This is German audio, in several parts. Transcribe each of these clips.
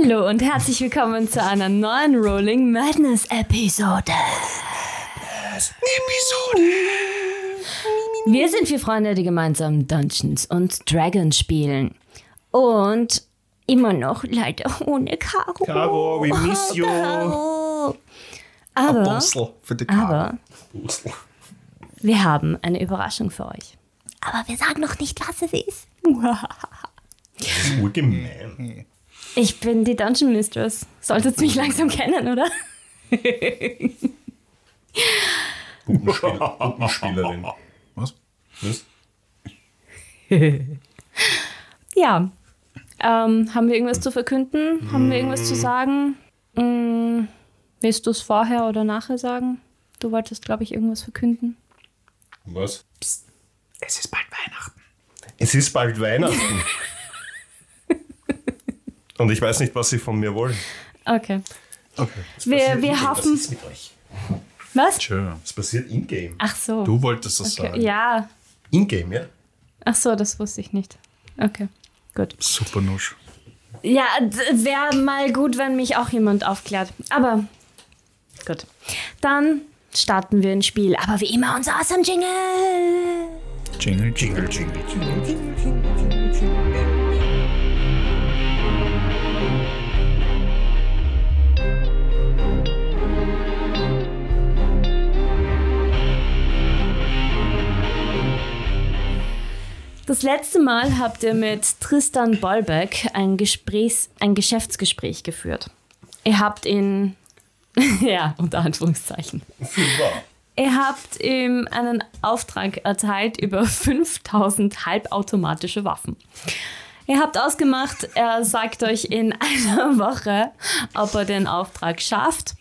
Hallo und herzlich willkommen zu einer neuen Rolling Madness Episode. Episode. Wir sind vier Freunde, die gemeinsam Dungeons und Dragons spielen. Und immer noch leider ohne Caro. Caro, we miss you. Caro. Aber, Puzzle für die aber wir haben eine Überraschung für euch. Aber wir sagen noch nicht, was es ist. Das ist urgemein. Ich bin die Dungeon Mistress. Solltet mich langsam kennen, oder? Puppenspiel, Puppenspielerin. Was? Was? Ja. Ähm, haben wir irgendwas zu verkünden? Haben wir irgendwas zu sagen? Mm, willst du es vorher oder nachher sagen? Du wolltest, glaube ich, irgendwas verkünden. Was? Es ist bald Weihnachten. Es ist bald Weihnachten. Und ich weiß nicht, was sie von mir wollen. Okay. Okay. Wir, wir Was hoffen. ist mit euch? Was? Schön. Was passiert in-game? Ach so. Du wolltest das okay. sagen. Ja. In-game, ja? Ach so, das wusste ich nicht. Okay. Gut. Super Nusch. Ja, wäre mal gut, wenn mich auch jemand aufklärt. Aber gut. Dann starten wir ein Spiel. Aber wie immer unser awesome Jingle. Jingle, jingle, jingle, jingle. Das letzte Mal habt ihr mit Tristan Bollbeck ein, Gesprächs-, ein Geschäftsgespräch geführt. Ihr habt ihn, ja, unter Anführungszeichen. Ihr habt ihm einen Auftrag erteilt über 5000 halbautomatische Waffen. Ihr habt ausgemacht, er sagt euch in einer Woche, ob er den Auftrag schafft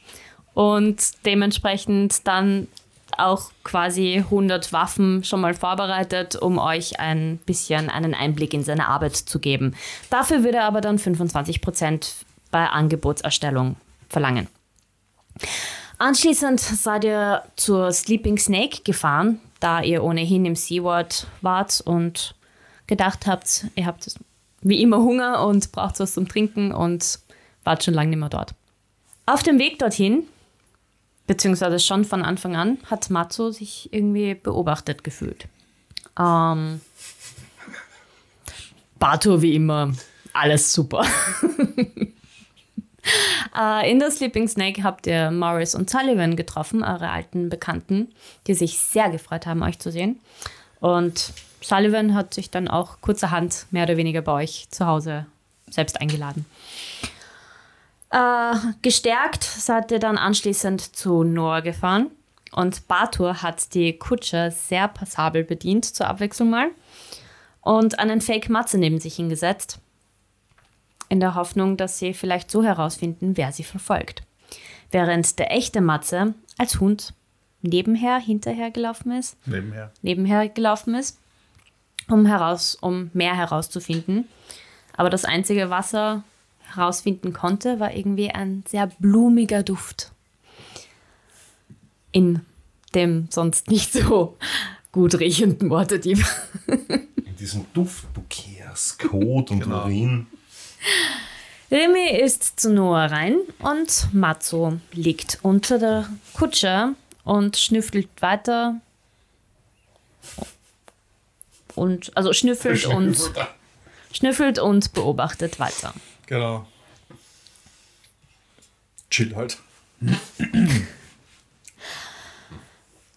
und dementsprechend dann auch quasi 100 Waffen schon mal vorbereitet, um euch ein bisschen einen Einblick in seine Arbeit zu geben. Dafür würde er aber dann 25% bei Angebotserstellung verlangen. Anschließend seid ihr zur Sleeping Snake gefahren, da ihr ohnehin im Seaward wart und gedacht habt, ihr habt wie immer Hunger und braucht was zum Trinken und wart schon lange nicht mehr dort. Auf dem Weg dorthin, beziehungsweise schon von Anfang an, hat Matzo sich irgendwie beobachtet gefühlt. Ähm, Bato wie immer, alles super. Äh, in der Sleeping Snake habt ihr Morris und Sullivan getroffen, eure alten Bekannten, die sich sehr gefreut haben, euch zu sehen. Und Sullivan hat sich dann auch kurzerhand mehr oder weniger bei euch zu Hause selbst eingeladen. Äh, gestärkt seid ihr dann anschließend zu Noah gefahren. Und Batur hat die Kutsche sehr passabel bedient, zur Abwechslung mal. Und einen Fake Matze neben sich hingesetzt in der Hoffnung, dass sie vielleicht so herausfinden, wer sie verfolgt. Während der echte Matze als Hund nebenher, hinterher gelaufen ist, Nebenher. nebenher gelaufen ist, um, heraus, um mehr herauszufinden. Aber das Einzige, was er herausfinden konnte, war irgendwie ein sehr blumiger Duft. In dem sonst nicht so gut riechenden Waterdeep. In diesem Duftbouquet aus Kot und Genau. Urin. Remy ist zu Noah rein und Matzo liegt unter der Kutsche und schnüffelt weiter. Und, also schnüffelt und, schnüffelt und beobachtet weiter. Genau. Chill halt.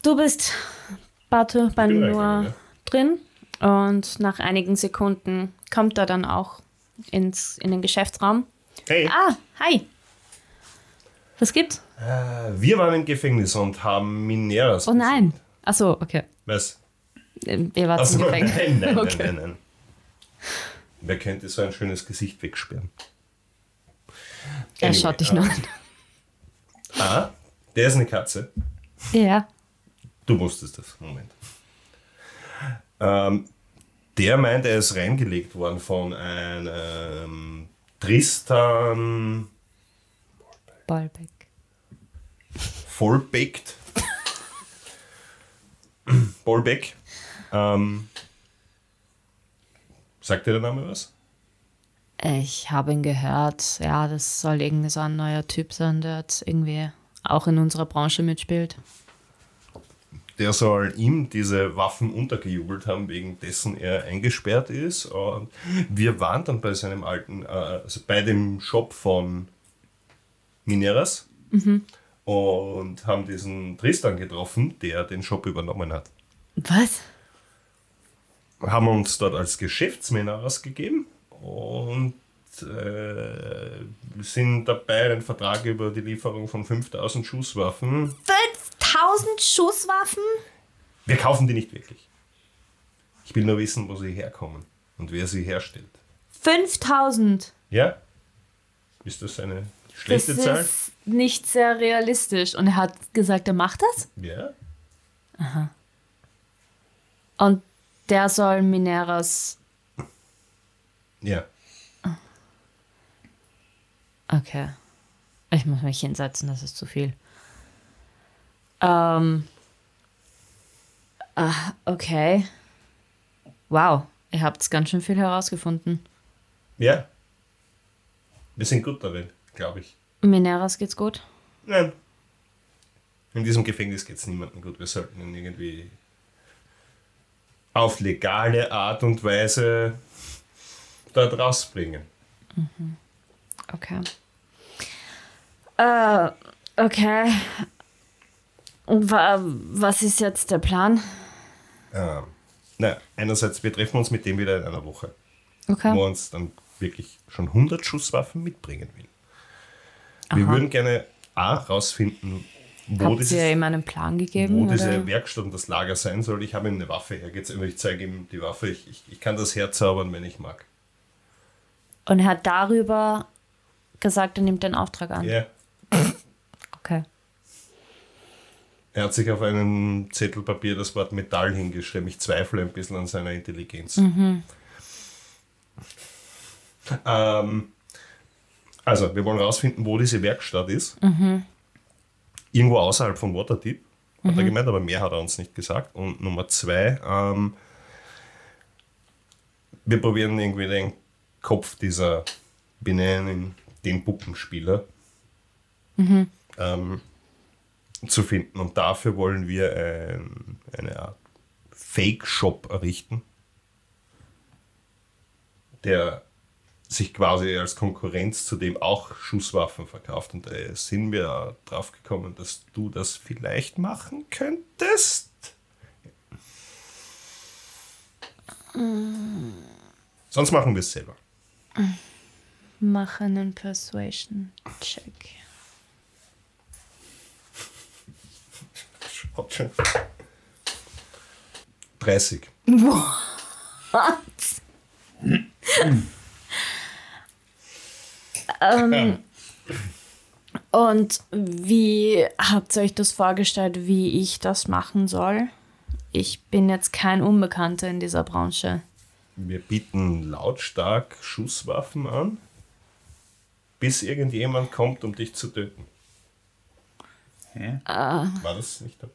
Du bist, Batu, bei Noah reingegangen, drin und nach einigen Sekunden kommt er dann auch ins, in den Geschäftsraum. Hey, Ah, hi. Was gibt's? äh, wir waren im Gefängnis und haben Mineras. Oh nein. Ach so, okay. Was? Äh, wart Achso, im nein, Gefängnis. nein, nein, Okay. nein, nein. Wer könnte so ein schönes Gesicht wegsperren? Er Anyway, schaut dich äh, nur an. Ah, der ist eine Katze. Ja. Du wusstest das. Moment. Ähm, der meint, er ist reingelegt worden von einem Tristan Ballbeck. Vollbeckt. Bollbeck. Ähm, sagt dir der Name was? Ich habe ihn gehört. Ja, das soll irgendwie so ein neuer Typ sein, der jetzt irgendwie auch in unserer Branche mitspielt. Der soll ihm diese Waffen untergejubelt haben, wegen dessen er eingesperrt ist. Und wir waren dann bei seinem alten, äh, also bei dem Shop von Mineras und haben diesen Tristan getroffen, der den Shop übernommen hat. Was? Haben uns dort als Geschäftsmänner ausgegeben und äh, sind dabei, einen Vertrag über die Lieferung von 5000 Schusswaffen. 5000 Schusswaffen? Wir kaufen die nicht wirklich. Ich will nur wissen, wo sie herkommen und wer sie herstellt. 5000. Ja? Ist das eine Das schlechte Zahl? ist nicht sehr realistisch. Und er hat gesagt, er macht das? Ja? Und der soll Mineras. Ja. Okay. Ich muss mich hinsetzen, das ist zu viel. Ähm. Ah, okay. Wow, ihr habt ganz schön viel herausgefunden. Ja. Wir sind gut darin, glaube ich. Mineras geht's gut? Nein. In diesem Gefängnis geht es niemandem gut. Wir sollten ihn irgendwie auf legale Art und Weise dort rausbringen. Okay. Äh, okay. Und wa was ist jetzt der Plan? Ähm, na, einerseits, wir treffen uns mit dem wieder in einer Woche, Okay. wo er uns dann wirklich schon 100 Schusswaffen mitbringen will. Wir würden gerne A, rausfinden, wo, Habt dieses, ihr ihm einen Plan gegeben? wo diese oder? Werkstatt und das Lager sein soll. Ich habe ihm eine Waffe hergezogen. Ich zeige ihm die Waffe. Ich, ich, ich kann das herzaubern, wenn ich mag. Und er hat darüber gesagt, er nimmt den Auftrag an. Ja. Okay. Er hat sich auf einem Zettel Papier das Wort Metall hingeschrieben. Ich zweifle ein bisschen an seiner Intelligenz. Ähm, also, wir wollen rausfinden, wo diese Werkstatt ist. Irgendwo außerhalb von Waterdeep, hat er gemeint, aber mehr hat er uns nicht gesagt. Und Nummer zwei, ähm, wir probieren irgendwie den Kopf dieser, ihn den Puppenspieler, ähm, zu finden. Und dafür wollen wir ein, eine Art Fake-Shop errichten, der sich quasi als Konkurrenz zu dem auch Schusswaffen verkauft. Und da sind wir drauf gekommen, dass du das vielleicht machen könntest. Sonst machen wir es selber. Mach einen Persuasion-Check. Schaut schon. 30. What? ähm, und wie habt ihr euch das vorgestellt, wie ich das machen soll? Ich bin jetzt kein Unbekannter in dieser Branche. Wir bieten lautstark Schusswaffen an, bis irgendjemand kommt, um dich zu töten. Hä? War das nicht der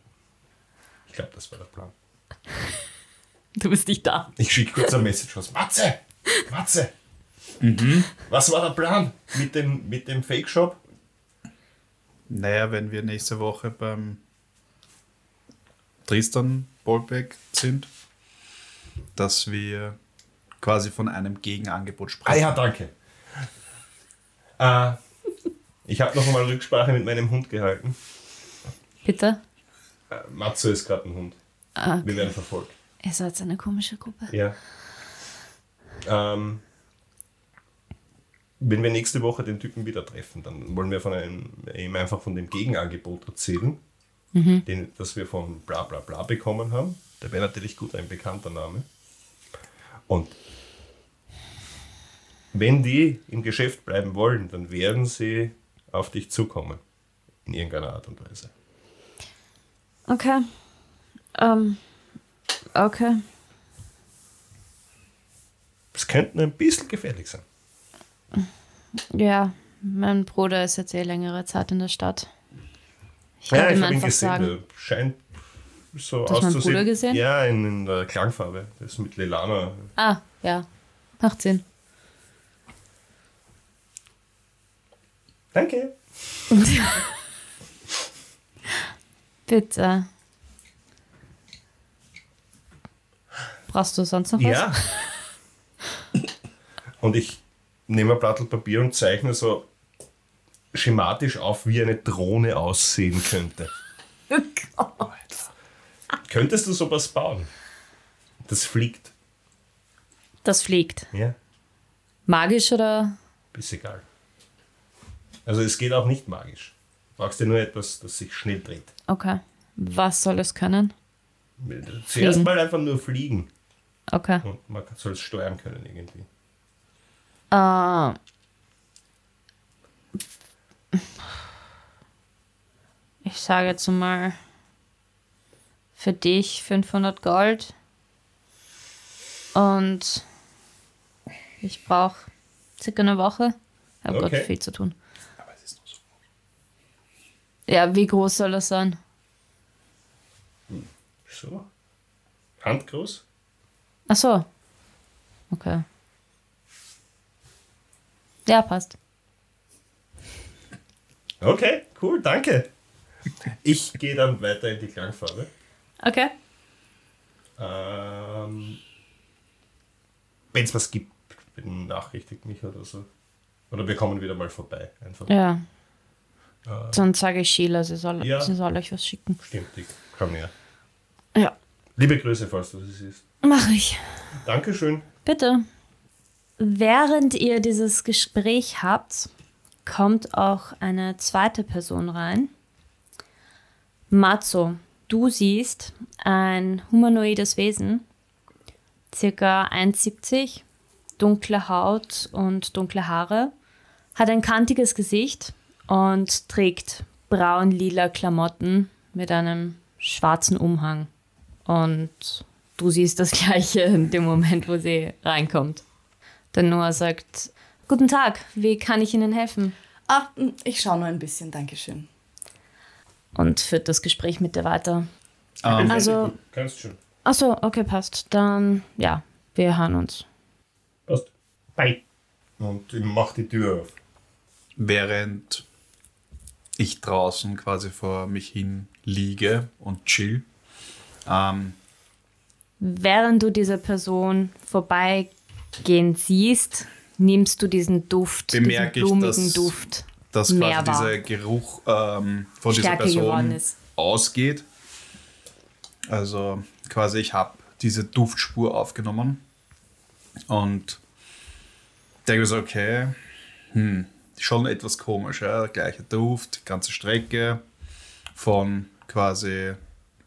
Ich glaube, das war der Plan. Du bist nicht da. Ich schicke kurz ein Message raus. Matze! Matze! Was war der Plan mit dem, mit dem Fake-Shop? Naja, wenn wir nächste Woche beim Tristan Bolbeck sind, dass wir quasi von einem Gegenangebot Ah sprechen. ja, danke. Äh, ich habe noch einmal Rücksprache mit meinem Hund gehalten. Bitte? Äh, Matze ist gerade ein Hund. Ah, Wir werden verfolgt. ihr seid eine komische Gruppe. Ja. Ähm, wenn wir nächste Woche den Typen wieder treffen, dann wollen wir von einem, ihm einfach von dem Gegenangebot erzählen, den, das wir von bla bla bla bekommen haben. Der wäre natürlich gut ein bekannter Name. Und wenn die im Geschäft bleiben wollen, dann werden sie auf dich zukommen. In irgendeiner Art und Weise. Okay. Ähm, okay. Es könnte ein bisschen gefährlich sein. Ja, mein Bruder ist jetzt eh längere Zeit in der Stadt. Ich Ja, ich habe ihn gesehen. sagen. Der scheint so hast auszusehen. Bruder gesehen? Ja, in, in der Klangfarbe. Das ist mit Lelana. Ah, ja. Macht Sinn. Danke. Bitte. Brauchst du sonst noch was? Ja. Und ich nehme ein Blatt Papier und zeichne so schematisch auf, wie eine Drohne aussehen könnte. Könntest du sowas bauen? Das fliegt. Das fliegt. Ja, Magisch oder? ist egal. Also es geht auch nicht magisch. Du brauchst ja nur etwas, das sich schnell dreht. Okay. Was soll es können? Zuerst Fliegen. mal einfach nur fliegen. Okay. Und man soll es steuern können irgendwie. Äh, ich sage jetzt mal für dich 500 Gold und ich brauche circa eine Woche. Ich habe Okay. Gott viel zu tun. Aber es ist nur so. Ja, wie groß soll das sein? So. Handgroß? Ach so. Okay. Ja, passt. Okay, cool, danke. Ich gehe dann weiter in die Klangfarbe. Okay. Ähm, Wenn es was gibt, benachrichtigt mich oder so. Oder wir kommen wieder mal vorbei. Einfach. Ja. Dann sage ich Sheila, sie soll, Ja. sie soll euch was schicken. Stimmt, ich komm her. Ja. Liebe Grüße, falls du das siehst. Mach ich. Dankeschön. Bitte. Während ihr dieses Gespräch habt, kommt auch eine zweite Person rein. Matzo, du siehst ein humanoides Wesen, circa 1,70, dunkle Haut und dunkle Haare, hat ein kantiges Gesicht und trägt braun-lila Klamotten mit einem schwarzen Umhang. Und du siehst das Gleiche in dem Moment, wo sie reinkommt. Der Noah sagt, Guten Tag, wie kann ich Ihnen helfen? Ah, ich schaue nur ein bisschen, Dankeschön. Und führt das Gespräch mit dir weiter. Ähm, Also- Du kannst schon. Achso, okay, passt. Dann, ja, wir hören uns. Passt. Bye. Und ich mach die Tür auf. während ich draußen quasi vor mich hin liege und chill, ähm, Während du diese Person vorbeigehen siehst, nimmst du diesen Duft, Bemerke diesen ich, blumigen dass- Duft. dass Mehr quasi war. dieser Geruch ähm, von Stärker dieser Person ausgeht. Also quasi ich habe diese Duftspur aufgenommen und denke mir so, okay, hm, schon etwas komisch, ja? gleicher Duft, ganze Strecke von quasi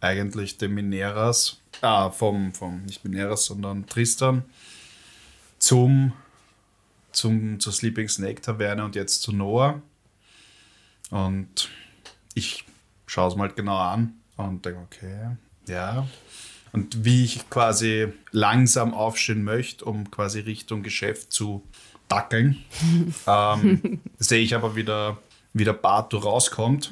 eigentlich dem Mineras, ah, vom, vom nicht Mineras, sondern Tristan zum, zum, zur Sleeping Snake Taverne und jetzt zu Noah. Und ich schaue es mal halt genau an und denke, okay, ja. Und wie ich quasi langsam aufstehen möchte, um quasi Richtung Geschäft zu dackeln, ähm, sehe ich aber wieder, wie der Bato rauskommt.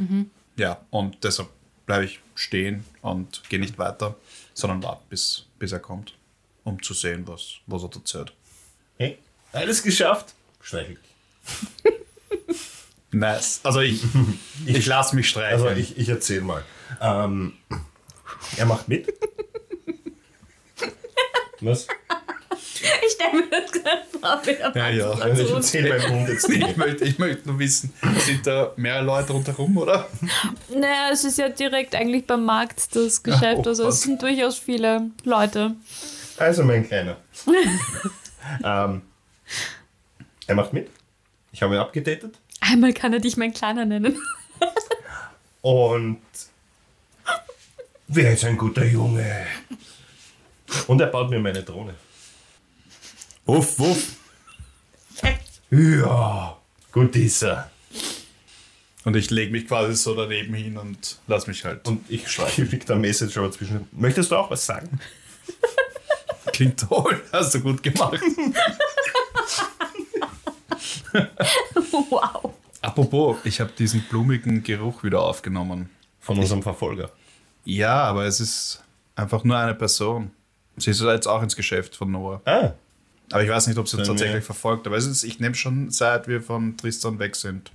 Ja, und deshalb bleibe ich stehen und gehe nicht weiter, sondern warte, bis, bis er kommt, um zu sehen, was, was er erzählt. Hey, alles geschafft. Streichel. Nice. Also ich, ich lasse mich streicheln. Also ich, ich erzähl mal. Ähm, er macht mit. Was? Ich stelle mir das gerade vor, wie der ja, ja. Also ich erzähl meinem Hund jetzt Ich nicht. möchte, ich möchte nur wissen, sind da mehrere Leute rundherum, oder? Naja, es ist ja direkt eigentlich beim Markt das Geschäft. Oh, also was? es sind durchaus viele Leute. Also mein Kleiner. ähm, er macht mit. Ich habe ihn abgedatet. Einmal kann er dich mein Kleiner nennen. Und wer ist ein guter Junge? Und er baut mir meine Drohne. Wuff, wuff. Ja, gut ist er. Und ich lege mich quasi so daneben hin und lass mich halt. Und ich schreibe da Message aber zwischen. Möchtest du auch was sagen? Klingt toll, hast du gut gemacht. wow. Apropos, ich habe diesen blumigen Geruch wieder aufgenommen. Von unserem Verfolger. Ja, aber es ist einfach nur eine Person. Sie ist jetzt auch ins Geschäft von Noah. Ah, Aber ich weiß nicht, ob sie uns tatsächlich verfolgt. Aber es ist, ich nehme schon seit wir von Tristan weg sind.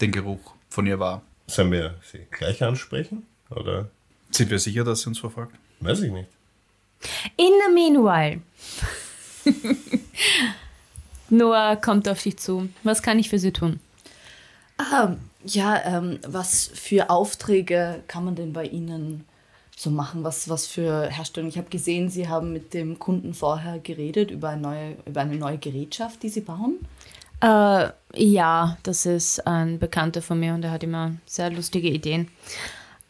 den Geruch von ihr wahr. Sollen wir sie gleich ansprechen? Oder? Sind wir sicher, dass sie uns verfolgt? Weiß ich nicht. In the meanwhile. Noah kommt auf dich zu. Was kann ich für Sie tun? Ah, ja, ähm, was für Aufträge kann man denn bei Ihnen so machen? Was, was für Herstellung? Ich habe gesehen, Sie haben mit dem Kunden vorher geredet über eine neue, über eine neue Gerätschaft, die Sie bauen. Äh, ja, das ist ein Bekannter von mir und er hat immer sehr lustige Ideen.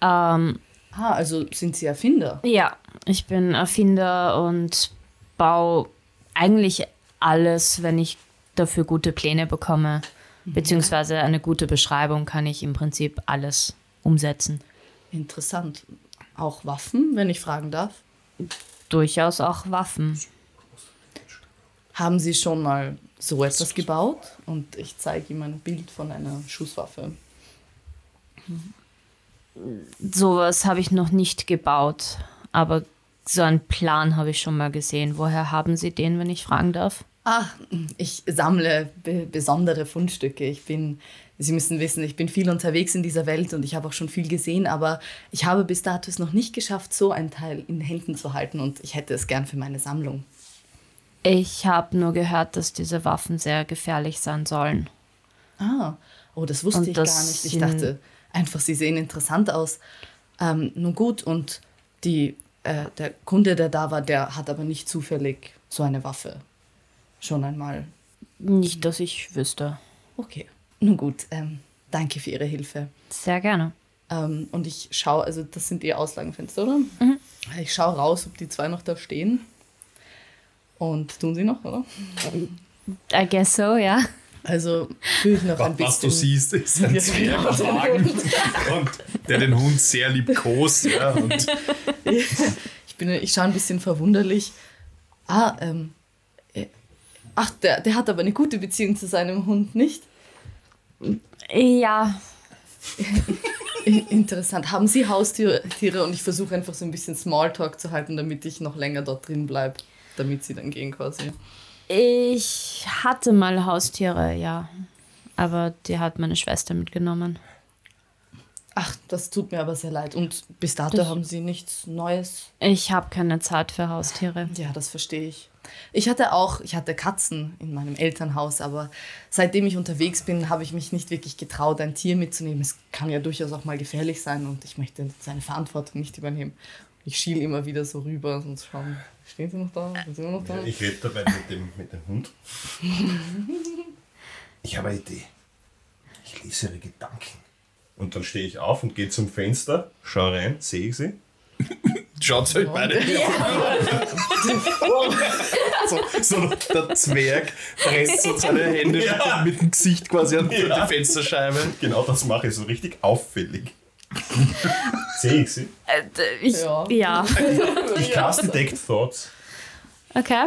Ähm, Ah, also sind Sie Erfinder? ja, ich bin Erfinder und baue eigentlich alles, wenn ich dafür gute Pläne bekomme, beziehungsweise eine gute Beschreibung, kann ich im Prinzip alles umsetzen. Interessant. Auch Waffen, wenn ich fragen darf. Durchaus auch Waffen. Haben Sie schon mal so etwas gebaut? Und ich zeige ihm ein Bild von einer Schusswaffe. Sowas habe ich noch nicht gebaut, aber so einen Plan habe ich schon mal gesehen. Woher haben Sie den, wenn ich fragen darf? Ah, ich sammle be besondere Fundstücke. Ich bin, Sie müssen wissen, ich bin viel unterwegs in dieser Welt und ich habe auch schon viel gesehen, aber ich habe bis dato es noch nicht geschafft, so ein Teil in Händen zu halten und ich hätte es gern für meine Sammlung. Ich habe nur gehört, dass diese Waffen sehr gefährlich sein sollen. Ah, oh, das wusste Und ich das gar nicht. Ich dachte einfach, sie sehen interessant aus. Ähm, nun gut, und die, äh, der Kunde, der da war, der hat aber nicht zufällig so eine Waffe. Schon einmal. Nicht, dass ich wüsste. Okay. Nun gut, ähm, danke für Ihre Hilfe. Sehr gerne. Ähm, und ich schaue, also das sind die Auslagenfenster, oder? Ich schaue raus, ob die zwei noch da stehen. Und tun sie noch, oder? I guess so, ja. Also fühle ich noch ein bisschen. Was du siehst, ist ein Ja, Zwergwagen, und der den Hund sehr liebkost. Ja, und Ich, bin, ich schaue ein bisschen verwunderlich. Ah, ähm. äh, Ach, der, der hat aber eine gute Beziehung zu seinem Hund, nicht? Ja, Interessant. Haben Sie Haustiere? Tiere? Und ich versuche einfach so ein bisschen Smalltalk zu halten, damit ich noch länger dort drin bleibe. Damit sie dann gehen quasi. Ich hatte mal Haustiere, ja. Aber die hat meine Schwester mitgenommen. Ach, das tut mir aber sehr leid. Und bis dato haben Sie nichts Neues? Ich habe keine Zeit für Haustiere. Ja, das verstehe ich. Ich hatte auch, ich hatte Katzen in meinem Elternhaus, aber seitdem ich unterwegs bin, habe ich mich nicht wirklich getraut, ein Tier mitzunehmen. Es kann ja durchaus auch mal gefährlich sein und ich möchte seine Verantwortung nicht übernehmen. Ich schiel immer wieder so rüber und schauen, stehen sie noch da? Sind sie immer noch da? Ich rede dabei mit dem, mit dem Hund. Ich habe eine Idee. Ich lese ihre Gedanken. Und dann stehe ich auf und gehe zum Fenster, schaue rein, sehe ich sie. schaut euch beide so, so der Zwerg presst so seine Hände Ja. mit, dem Gesicht quasi an Ja. die Fensterscheibe. Genau das mache ich so richtig auffällig. sehe ich sie. Äh, ich, Ja. ja. Ich cast Detect Thoughts. Okay.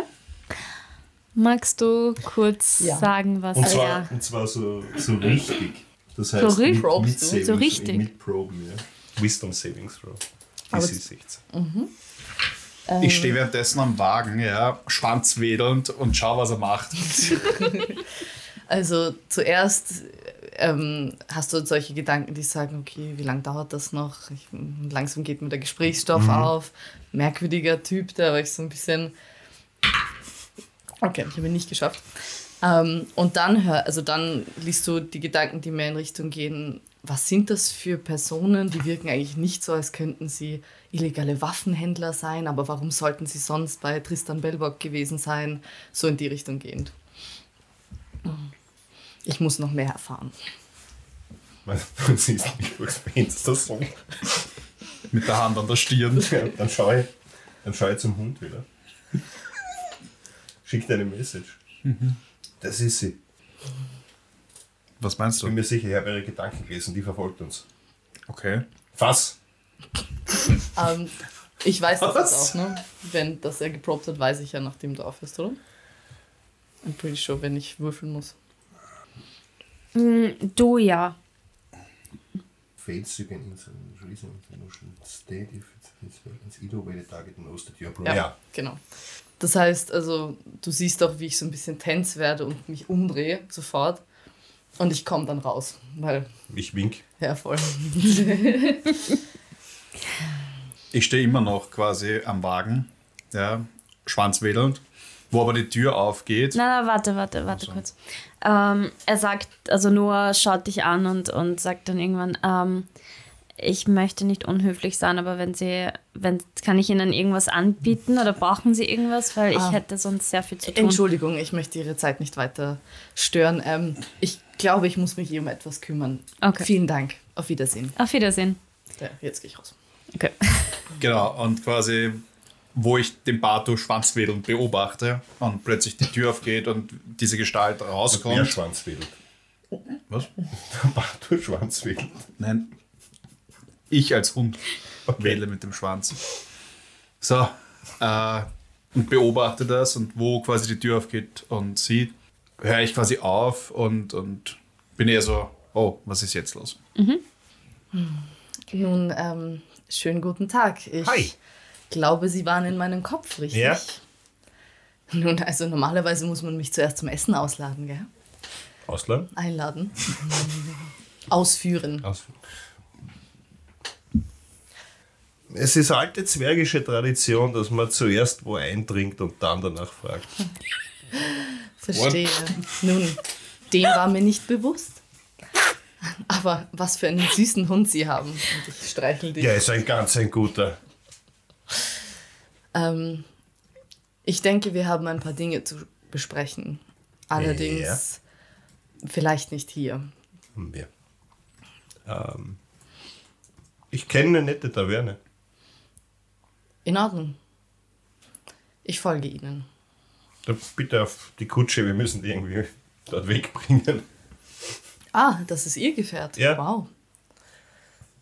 Magst du kurz Ja. sagen, was Und er zwar, ja. und zwar so, so richtig. Das heißt, richtig? mit, mit du? Savings, So richtig? Mit Proben, ja. Wisdom Savings Throw. DC 16. Ich stehe währenddessen am Wagen, ja, schwanzwedelnd und schau, was er macht. Also zuerst ähm, hast du solche Gedanken, die sagen, okay, wie lange dauert das noch? Ich, langsam geht mir der Gesprächsstoff auf. Merkwürdiger Typ, da war ich so ein bisschen... Okay, ich habe ihn nicht geschafft. Ähm, und dann, hör, also dann liest du die Gedanken, die mehr in Richtung gehen, was sind das für Personen, die wirken eigentlich nicht so, als könnten sie illegale Waffenhändler sein, aber warum sollten sie sonst bei Tristan Belbock gewesen sein? So in die Richtung gehend. Ich muss noch mehr erfahren. Du siehst mich durchs Fenster so. Mit der Hand an der Stirn. Ja, dann schaue ich, dann schaue ich zum Hund wieder. Schickt eine Message. Das ist sie. Was meinst Ich bin du? mir sicher, ich habe ihre Gedanken gelesen, die verfolgt uns. Okay. Fass! Ähm, ich weiß das Was? jetzt auch, ne? Wenn das er geprobt hat, weiß ich ja, nachdem du aufhörst, oder? I'm pretty sure, wenn ich würfeln muss. Mm, Du ja. Fails you can insert reason motion state if it's, either way the target knows that you are Ja, ja. genau. Das heißt, also, du siehst auch, wie ich so ein bisschen tens werde und mich umdrehe sofort. Und ich komme dann raus, weil, Ich wink. ja, voll. Ich stehe immer noch quasi am Wagen, ja, schwanzwedelnd, wo aber die Tür aufgeht. Nein, nein, warte, warte, warte kurz. Ähm, er sagt, also Noah schaut dich an und, und sagt dann irgendwann, ähm, ich möchte nicht unhöflich sein, aber wenn Sie, wenn, kann ich Ihnen irgendwas anbieten oder brauchen Sie irgendwas? Weil ich Ah. hätte sonst sehr viel zu tun. Entschuldigung, ich möchte Ihre Zeit nicht weiter stören. Ähm, ich glaube, ich muss mich hier um etwas kümmern. Okay. Vielen Dank. Auf Wiedersehen. Auf Wiedersehen. Ja, jetzt gehe ich raus. Okay. Genau, und quasi, wo ich den Bato schwanzwedelnd beobachte und plötzlich die Tür aufgeht und diese Gestalt Wer rauskommt. Schwanzwedel? Was? Du Schwanzwedel. Nein. Ich als Hund wedle mit dem Schwanz. So, äh, und beobachte das und wo quasi die Tür aufgeht und sieht, höre ich quasi auf und, und bin eher so, oh, was ist jetzt los? Nun, ähm, schönen guten Tag. Ich Hi. Glaube, Sie waren in meinem Kopf, richtig? Ja. Nun, also normalerweise muss man mich zuerst zum Essen ausladen, gell? Ausland? Einladen. Ausführen. Aus. Es ist alte zwergische Tradition, dass man zuerst wo eindringt und dann danach fragt. Verstehe. Nun, dem war mir nicht bewusst. Aber was für einen süßen Hund Sie haben. Und ich streichel dich. Ja, ist ein ganz ein guter. Ähm, ich denke, wir haben ein paar Dinge zu besprechen. Allerdings vielleicht nicht hier. Ja. Ähm, ich kenne eine nette Taverne. In Ordnung. Ich folge Ihnen. Da bitte auf die Kutsche, wir müssen die irgendwie dort wegbringen. Ah, das ist Ihr Gefährt. Ja. Wow.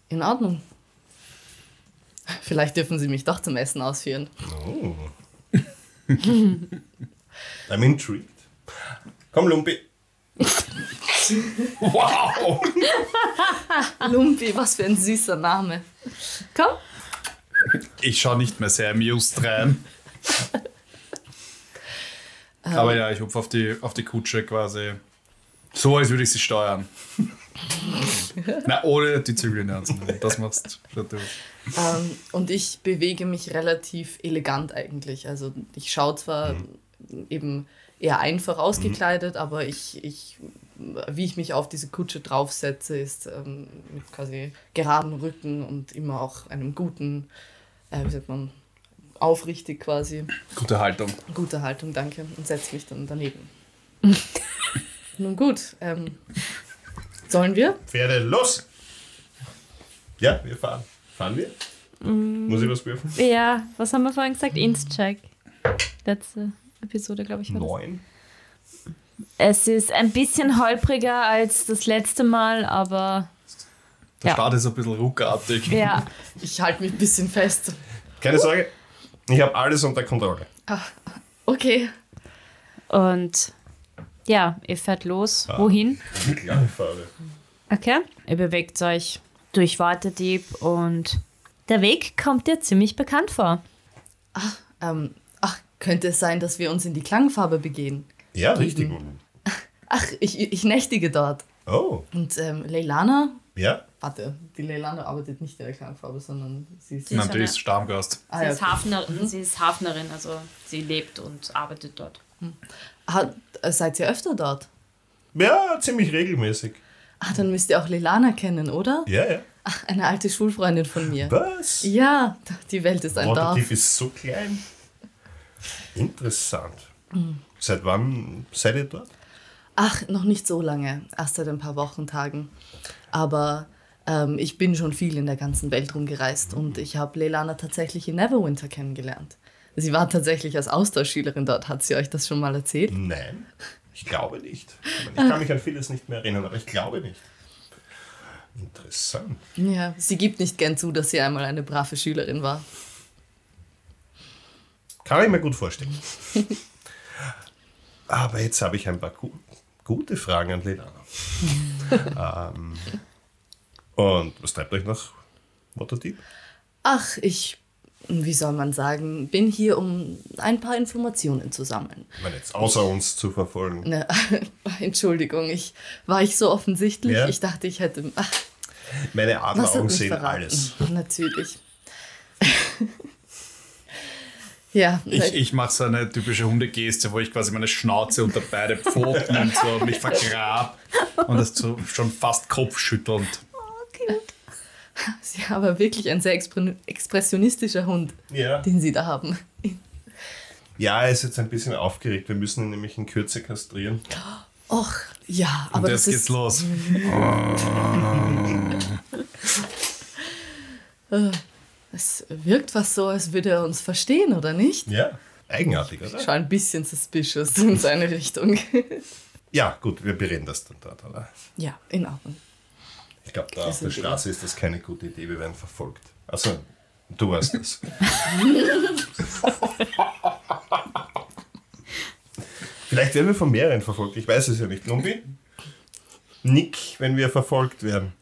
In Ordnung. Vielleicht dürfen Sie mich doch zum Essen ausführen. Oh. I'm intrigued. Komm, Lumpi. Wow! Lumpi, was für ein süßer Name. Komm. Ich schaue nicht mehr sehr amused rein. Aber ja, ich hupfe auf die, auf die Kutsche quasi. So, als würde ich sie steuern. Na, ohne die Zügel in der Hand. Das machst du. Ähm, und ich bewege mich relativ elegant eigentlich. Also ich schaue zwar eben eher einfach ausgekleidet, aber ich, ich, wie ich mich auf diese Kutsche draufsetze, ist ähm, mit quasi geradem Rücken und immer auch einem guten, äh, wie sagt man, aufrichtig quasi. Gute Haltung. Gute Haltung, danke. Und setze mich dann daneben. Nun gut, ähm, sollen wir? Pferde, los! Ja, wir fahren. Fahren wir? Muss ich was würfeln? Ja, was haben wir vorhin gesagt? Inst-Check. Letzte Episode, glaube ich. Neun. Es ist ein bisschen holpriger als das letzte Mal, aber Der Ja. Start ist ein bisschen ruckartig. ja. Ich halte mich ein bisschen fest. Keine Sorge, ich habe alles unter Kontrolle. Okay. Und ja, ihr fährt los. Wohin? Die kleine Farbe. Okay. Ihr bewegt euch durch Waterdeep und der Weg kommt dir ziemlich bekannt vor. Ähm, ach, könnte es sein, dass wir uns in die Klangfarbe begehen? Ja, richtig. Ach, ich, ich nächtige dort. Oh, Und ähm, Leilana, ja. warte, die Leilana arbeitet nicht in der Klangfarbe, sondern sie ist. Sie ist Natürlich eine- Stammgast. Ah, Sie, ja, ist okay. Hafnerin, sie ist Hafnerin, also sie lebt und arbeitet dort. Ah, äh, seid ihr öfter dort? Ja, ziemlich regelmäßig. Ah, dann müsst ihr auch Leilana kennen, oder? Ja, ja. Ach, eine alte Schulfreundin von mir. Was? Ja, die Welt ist ein Waterdeep Dorf. ist so klein. Interessant. Seit wann seid ihr dort? Ach, noch nicht so lange, erst seit ein paar Wochen, Tagen. Aber ähm, ich bin schon viel in der ganzen Welt rumgereist und ich habe Leilana tatsächlich in Neverwinter kennengelernt. Sie war tatsächlich als Austauschschülerin dort. Hat sie euch das schon mal erzählt? Nein, ich glaube nicht. Ich kann mich an vieles nicht mehr erinnern, aber ich glaube nicht. Interessant. Ja, sie gibt nicht gern zu, dass sie einmal eine brave Schülerin war. Kann ich mir gut vorstellen. Aber jetzt habe ich ein paar gu gute Fragen an Lelana. ähm, und was treibt euch nach Waterdeep? Ach, ich wie soll man sagen, bin hier, um ein paar Informationen zu sammeln. Ich meine, jetzt außer uns zu verfolgen. Ne, Entschuldigung, ich war ich so offensichtlich. Ja. Ich dachte, ich hätte. Ach, Meine Adleraugen mich sehen verraten? alles. Natürlich. ja, Ich, ich mache so eine typische Hundegeste, wo ich quasi meine Schnauze unter beide Pfoten und so mich vergrab und das so schon fast kopfschüttelnd. Sie haben aber wirklich ein sehr expre- expressionistischer Hund, Ja. den Sie da haben. Ja, er ist jetzt ein bisschen aufgeregt. Wir müssen ihn nämlich in Kürze kastrieren. Och, ja, Und aber jetzt das geht's ist, los. es wirkt fast so, als würde er uns verstehen, oder nicht? Ja. Eigenartig, oder? Schon ein bisschen suspicious in seine Richtung. Ja, gut, wir bereden das dann dort, oder? ja, in Ordnung. Ich glaube, da Das auf der sind Straße ist das keine gute Idee. Wir werden verfolgt. Also, du hast es. Vielleicht werden wir von mehreren verfolgt. Ich weiß es ja nicht. Lumbi? Nick, wenn wir verfolgt werden.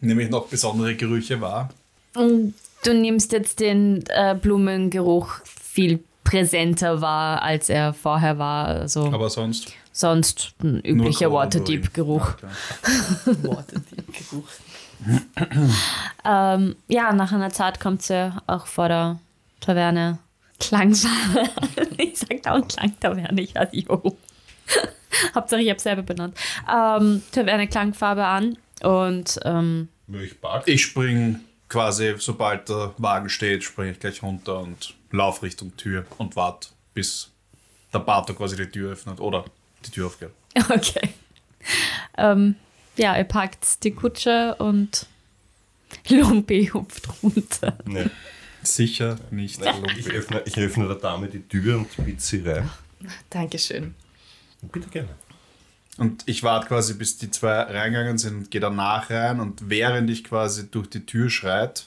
Nehme ich noch besondere Gerüche wahr. Und du nimmst jetzt den äh, Blumengeruch viel präsenter wahr, als er vorher war. Also Aber sonst. sonst ein üblicher und. Waterdeep-Geruch. Ja, klar. Worte, die Geruch. Ähm, ja, nach einer Zeit kommt sie auch vor der Taverne. Klangfarbe. ich sag dauernd Klangtaverne, ich weiß nicht warum. Hauptsache, ich habe selber benannt. Ähm, Taverne Klangfarbe an und ähm. Ich spring quasi, sobald der Wagen steht, springe ich gleich runter und lauf Richtung Tür und warte, bis der Bato quasi die Tür öffnet oder die Tür aufgeht. okay. Ähm, ja, ihr packt die Kutsche und Lumpi hupft runter. Nee. Sicher nicht. Ich öffne, ich öffne der Dame die Tür und bitte sie rein. Dankeschön. Bitte gerne. Und ich warte quasi, bis die zwei reingegangen sind und gehe danach rein und während ich quasi durch die Tür schreit,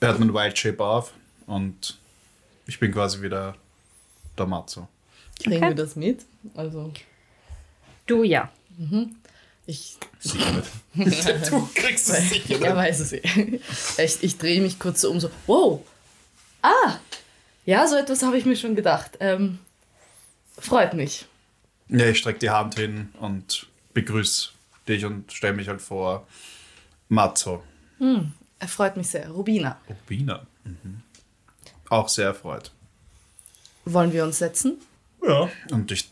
hört man Wild Shape auf und ich bin quasi wieder der Matzo. Kriegen Okay. wir das mit? Also, Du ja. ich Sicher nicht. Du kriegst es sicher. Ja, weiß es eh. Ich, ich drehe mich kurz so um, so, wow, ah, ja, so etwas habe ich mir schon gedacht. Ähm, freut mich. Ja, ich strecke die Hand hin und begrüße dich und stelle mich halt vor. Matzo. Er freut mich sehr. Rubina, Wiener. Mhm. Auch sehr erfreut. wollen wir uns setzen? Ja. Und ich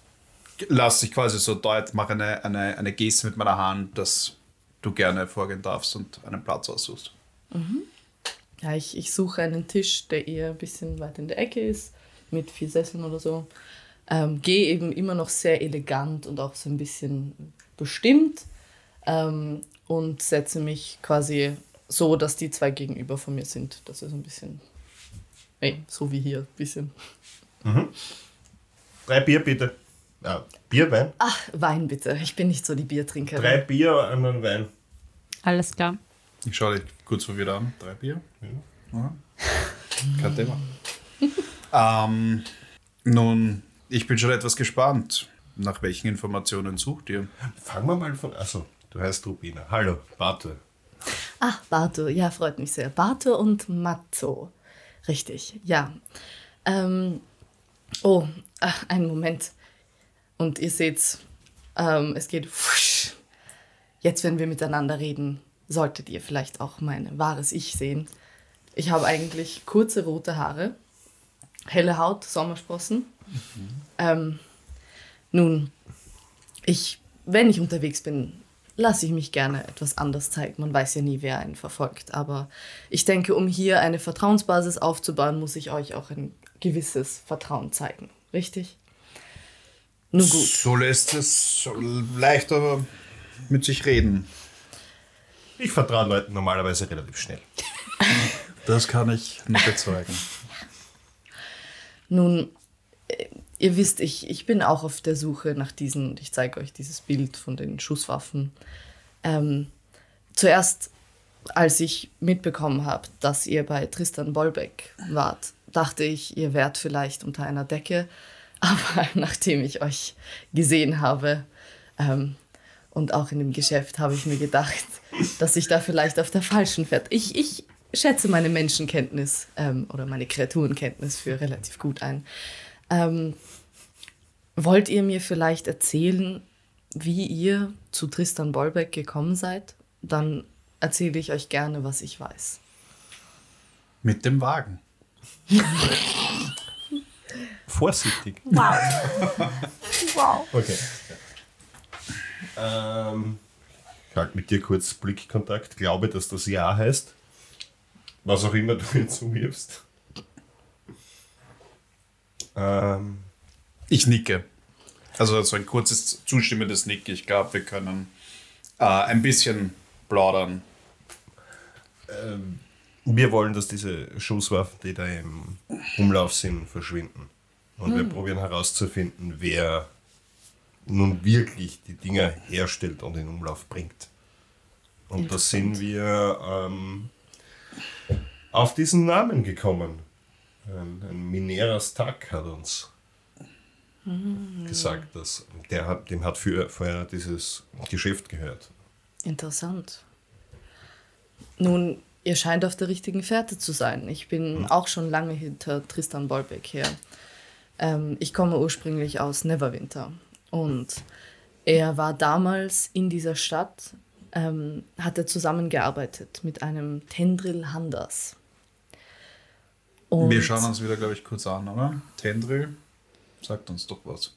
lasse dich quasi so deut, mache eine, eine, eine Geste mit meiner Hand, dass du gerne vorgehen darfst und einen Platz aussuchst. Ja, ich, ich suche einen Tisch, der eher ein bisschen weit in der Ecke ist, mit vier Sesseln oder so. Ähm, Gehe eben immer noch sehr elegant und auch so ein bisschen bestimmt ähm, und setze mich quasi so, dass die zwei gegenüber von mir sind. Das ist ein bisschen, ey, so wie hier, ein bisschen. Drei Bier bitte. Ja, Bier, Wein. Ach, Wein bitte. Ich bin nicht so die Biertrinkerin. Drei Bier und einen Wein. Alles klar. Ich schaue dich kurz verwirrt an. Drei Bier? Ja. Kein Thema. ähm, nun, ich bin schon etwas gespannt. Nach welchen Informationen sucht ihr? Fangen wir mal von. Achso, du heißt Rubina. Hallo, warte. Ah, Barto, ja, freut mich sehr. Barto und Matzo. Richtig, ja. Ähm, oh, ach, einen Moment. Und ihr seht's, ähm, es geht. Fusch. Jetzt, wenn wir miteinander reden, solltet ihr vielleicht auch mein wahres Ich sehen. Ich habe eigentlich kurze rote Haare, helle Haut, Sommersprossen. Ähm, nun, ich, wenn ich unterwegs bin, lasse ich mich gerne etwas anders zeigen. Man weiß ja nie, wer einen verfolgt. Aber ich denke, um hier eine Vertrauensbasis aufzubauen, muss ich euch auch ein gewisses Vertrauen zeigen. Richtig? Nun gut. So lässt es leichter mit sich reden. Ich vertraue Leuten normalerweise relativ schnell. Das kann ich nur bezeugen. Nun, ihr wisst, ich, ich bin auch auf der Suche nach diesen, und ich zeige euch dieses Bild von den Schusswaffen. Ähm, zuerst, als ich mitbekommen habe, dass ihr bei Tristan Bolbeck wart, dachte ich, ihr wärt vielleicht unter einer Decke. Aber nachdem ich euch gesehen habe ähm, und auch in dem Geschäft, habe ich mir gedacht, dass ich da vielleicht auf der falschen Fährt. Ich, ich schätze meine Menschenkenntnis ähm, oder meine Kreaturenkenntnis für relativ gut ein. Ähm, wollt ihr mir vielleicht erzählen, wie ihr zu Tristan Bolbeck gekommen seid? Dann erzähle ich euch gerne, was ich weiß. Mit dem Wagen. Vorsichtig. Wow. wow. Okay. Ähm, ich halte mit dir kurz Blickkontakt. Glaube, dass das Ja heißt. Was auch immer du mir zuwirfst. Ähm, Ich nicke. Also so ein kurzes zustimmendes Nick. Ich glaube, wir können äh, ein bisschen plaudern. wir wollen, dass diese Schusswaffen, die da im Umlauf sind, verschwinden. Und wir probieren herauszufinden, wer nun wirklich die Dinger herstellt und in Umlauf bringt. Und da sind wir ähm, auf diesen Namen gekommen. Ein, ein Mineras Tag hat uns gesagt, dass der hat, dem hat für, vorher dieses Geschäft gehört. Interessant. Nun, ihr scheint auf der richtigen Fährte zu sein. Ich bin auch schon lange hinter Tristan Bolbeck her. Ähm, ich komme ursprünglich aus Neverwinter und er war damals in dieser Stadt, ähm, hat er zusammengearbeitet mit einem Tendril Handers. Und Wir schauen uns wieder, glaube ich, kurz an, oder? Tendril, sagt uns doch was.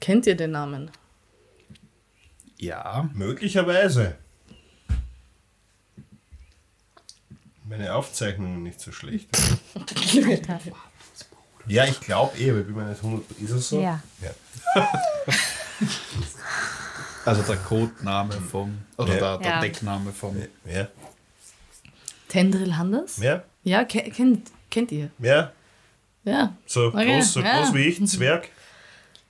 Kennt ihr den Namen? Ja. Möglicherweise. Meine Aufzeichnungen nicht so schlecht. Ja, ich glaube eh, aber ich bin mir nicht 100. Ist es so? Ja. ja. Also der Codename vom, oder Ja. der, der Ja. Deckname vom. Ja. Tendril Handers? Ja. Ja, ke kennt, kennt ihr. Ja. Ja. So Okay, groß, so ja. groß wie ich, Zwerg.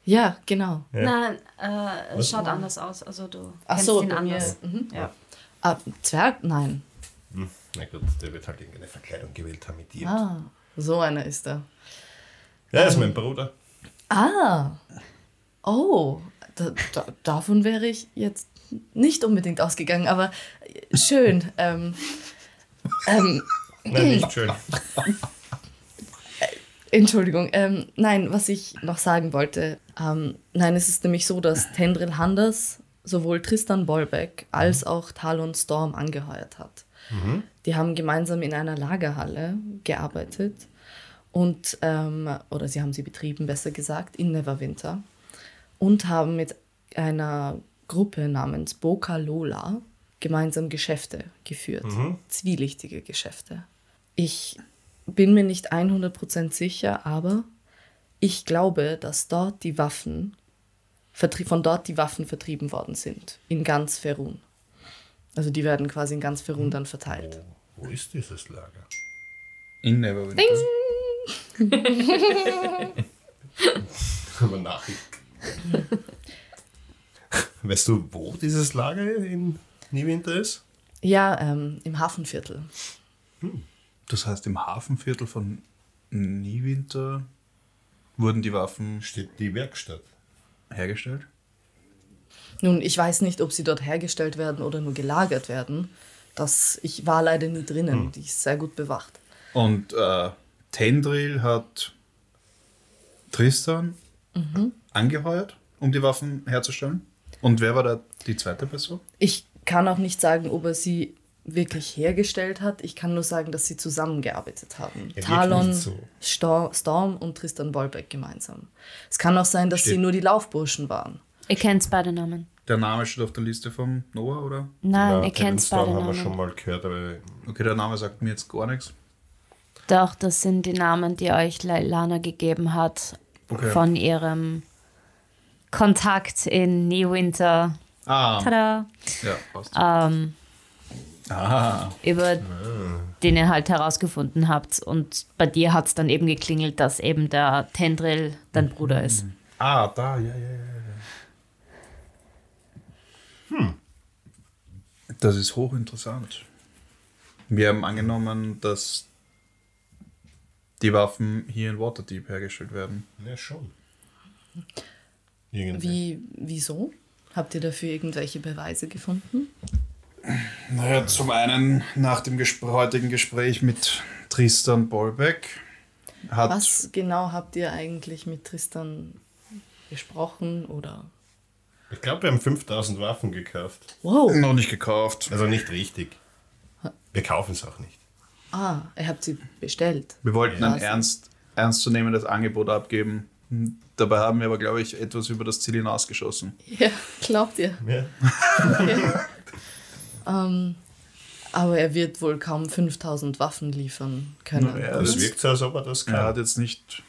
Ja, genau. Ja. Nein, äh, es Was? schaut anders aus. Also du Ach kennst so, ihn anders. mhm. Ja. Ah, Zwerg? Nein. Hm, na gut, der wird halt irgendeine Verkleidung gewählt haben mit dir. Ah, so einer ist er. Ja, ist mein Bruder. Ah. Oh, da, da, davon wäre ich jetzt nicht unbedingt ausgegangen, aber schön. ähm, ähm, Nein, nicht schön. Entschuldigung. Ähm, nein, was ich noch sagen wollte. Ähm, nein, es ist nämlich so, dass Tendril Handers sowohl Tristan Bolbeck als auch Talon Storm angeheuert hat. Die haben gemeinsam in einer Lagerhalle gearbeitet und, ähm, oder sie haben sie betrieben, besser gesagt, in Neverwinter und haben mit einer Gruppe namens Boca Lola gemeinsam Geschäfte geführt, zwielichtige Geschäfte. Ich bin mir nicht 100% sicher, aber ich glaube, dass dort die Waffen, von dort die Waffen vertrieben worden sind, in ganz Ferun. Also die werden quasi in ganz Ferun dann verteilt. Wo ist dieses Lager? In Neverwinter. Aber Nachricht. weißt du, wo dieses Lager in Niewinter ist? Ja, ähm, im Hafenviertel. Das heißt, im Hafenviertel von Niewinter wurden die Waffen Steht die Werkstatt. hergestellt. Nun, ich weiß nicht, ob sie dort hergestellt werden oder nur gelagert werden. Das, ich war leider nie drinnen. Die ist sehr gut bewacht. Und äh, Tendril hat Tristan angeheuert, um die Waffen herzustellen. Und wer war da die zweite Person? Ich kann auch nicht sagen, ob er sie wirklich hergestellt hat. Ich kann nur sagen, dass sie zusammengearbeitet haben. wirklich Talon, so. Stor Storm und Tristan Bolbeck gemeinsam. Es kann auch sein, dass sie Steht- nur die Laufburschen waren. Ihr kennt beide Namen. Der Name steht auf der Liste vom Noah, oder? Nein, Ja, ihr kennt Storm beide haben wir Namen. schon mal gehört, aber Okay, der Name sagt mir jetzt gar nichts. Doch, das sind die Namen, die euch Lana gegeben hat Okay. von ihrem Kontakt in Neewinter. Ah, Tada! ja, passt. Ähm, Ah, über den ihr halt herausgefunden habt. Und bei dir hat es dann eben geklingelt, dass eben der Tendril dein Bruder ist. ah, da, ja, ja, ja. ja. Hm. Das ist hochinteressant. Wir haben angenommen, dass die Waffen hier in Waterdeep hergestellt werden. ja schon. Irgendwie. Wie, wieso? Habt ihr dafür irgendwelche Beweise gefunden? Naja, zum einen nach dem Gespr heutigen Gespräch mit Tristan Bolbeck hat Was genau habt ihr eigentlich mit Tristan besprochen oder? Ich glaube, wir haben 5000 Waffen gekauft. Wow. noch nicht gekauft. Also nicht richtig. Wir kaufen es auch nicht. Ah, ihr habt sie bestellt. Wir wollten ein Was? ernst, ernstzunehmendes Angebot abgeben. Dabei haben wir aber, glaube ich, etwas über das Ziel hinausgeschossen. Ja, glaubt ihr. Ja. Ähm, aber er wird wohl kaum 5000 Waffen liefern können. Naja, Das wirkt so, als ob er das Er hat kann. jetzt nicht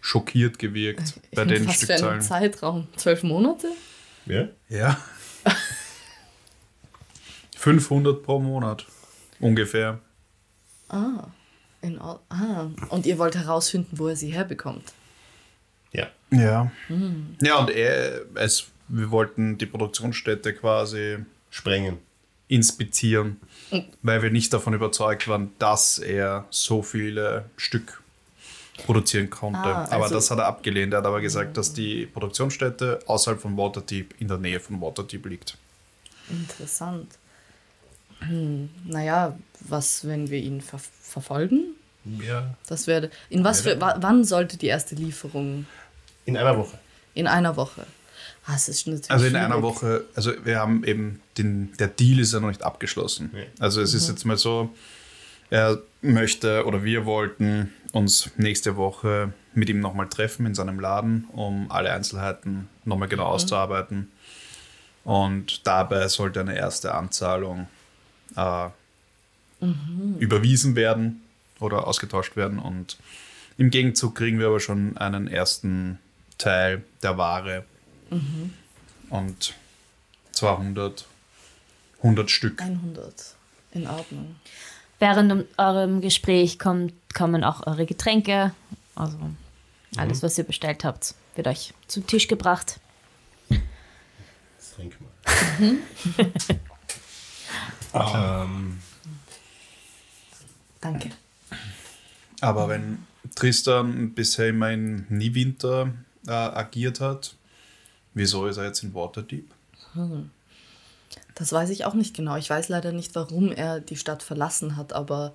schockiert gewirkt bei In den was für Stückzahlen. Zeitraum? Zwölf Monate? Ja? Ja. 500 pro Monat. Ungefähr. Ah, in Or ah. Und ihr wollt herausfinden, wo er sie herbekommt. Ja. Ja. Ja, und er, es, wir wollten die Produktionsstätte quasi Sprengen. inspizieren, Mhm. weil wir nicht davon überzeugt waren, dass er so viele Stück produzieren konnte. Ah, aber also- das hat er abgelehnt. Er hat aber gesagt, dass die Produktionsstätte außerhalb von Waterdeep in der Nähe von Waterdeep liegt. Interessant. Hm, naja, was, wenn wir ihn ver verfolgen? Ja. Das wäre. In was für. wa- Wann sollte die erste Lieferung? In einer Woche. In einer Woche. Ah, es ist natürlich Also in einer schwierig. Woche, also wir haben eben den, der Deal ist ja noch nicht abgeschlossen. Nee. Also es ist jetzt mal so, er möchte oder wir wollten uns nächste Woche mit ihm nochmal treffen in seinem Laden, um alle Einzelheiten nochmal genau auszuarbeiten. Und dabei sollte eine erste Anzahlung äh, überwiesen werden oder ausgetauscht werden. Und im Gegenzug kriegen wir aber schon einen ersten Teil der Ware und 200 100 Stück. 100. In Ordnung. Während eurem Gespräch kommt, kommen auch eure Getränke, also alles, was ihr bestellt habt, wird euch zu Tisch gebracht. Das trink mal. ähm, Danke. Aber wenn Tristan bisher immer in Niewinter äh, agiert hat, wieso ist er jetzt in Waterdeep? Das weiß ich auch nicht genau. Ich weiß leider nicht, warum er die Stadt verlassen hat, aber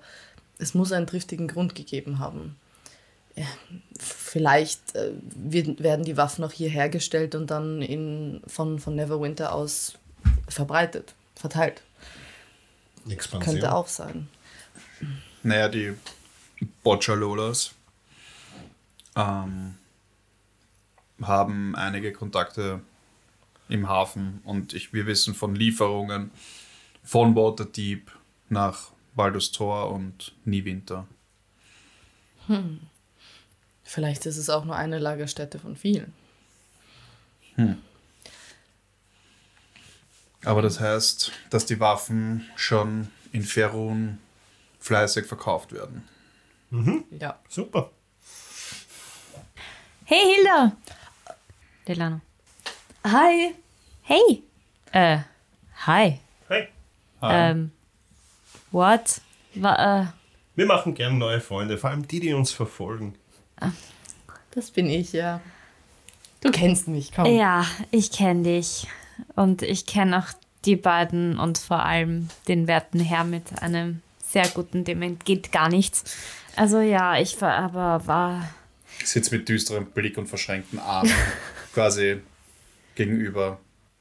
es muss einen triftigen Grund gegeben haben. Ja, vielleicht äh, wird- werden die Waffen auch hier hergestellt und dann in, von, von Neverwinter aus verbreitet, verteilt. Expansion. Könnte auch sein. Naja, die Boccialolas ähm, haben einige Kontakte im Hafen und ich, wir wissen von Lieferungen von Waterdeep nach Baldur's Tor und Niewinter. Vielleicht ist es auch nur eine Lagerstätte von vielen. Aber das heißt, dass die Waffen schon in Ferun fleißig verkauft werden. Ja. Super. Hey Hilda! Delano. Hi! Hey! Äh, hi. Hey. Ähm, what? Wa äh, Wir machen gern neue Freunde, vor allem die, die uns verfolgen. Das bin ich, ja. Du kennst mich, komm. ja, ich kenne dich. Und ich kenne auch die beiden und vor allem den werten Herr mit einem sehr guten, dem entgeht gar nichts. Also ja, ich war aber war. Ich sitze mit düsterem Blick und verschränkten Armen quasi gegenüber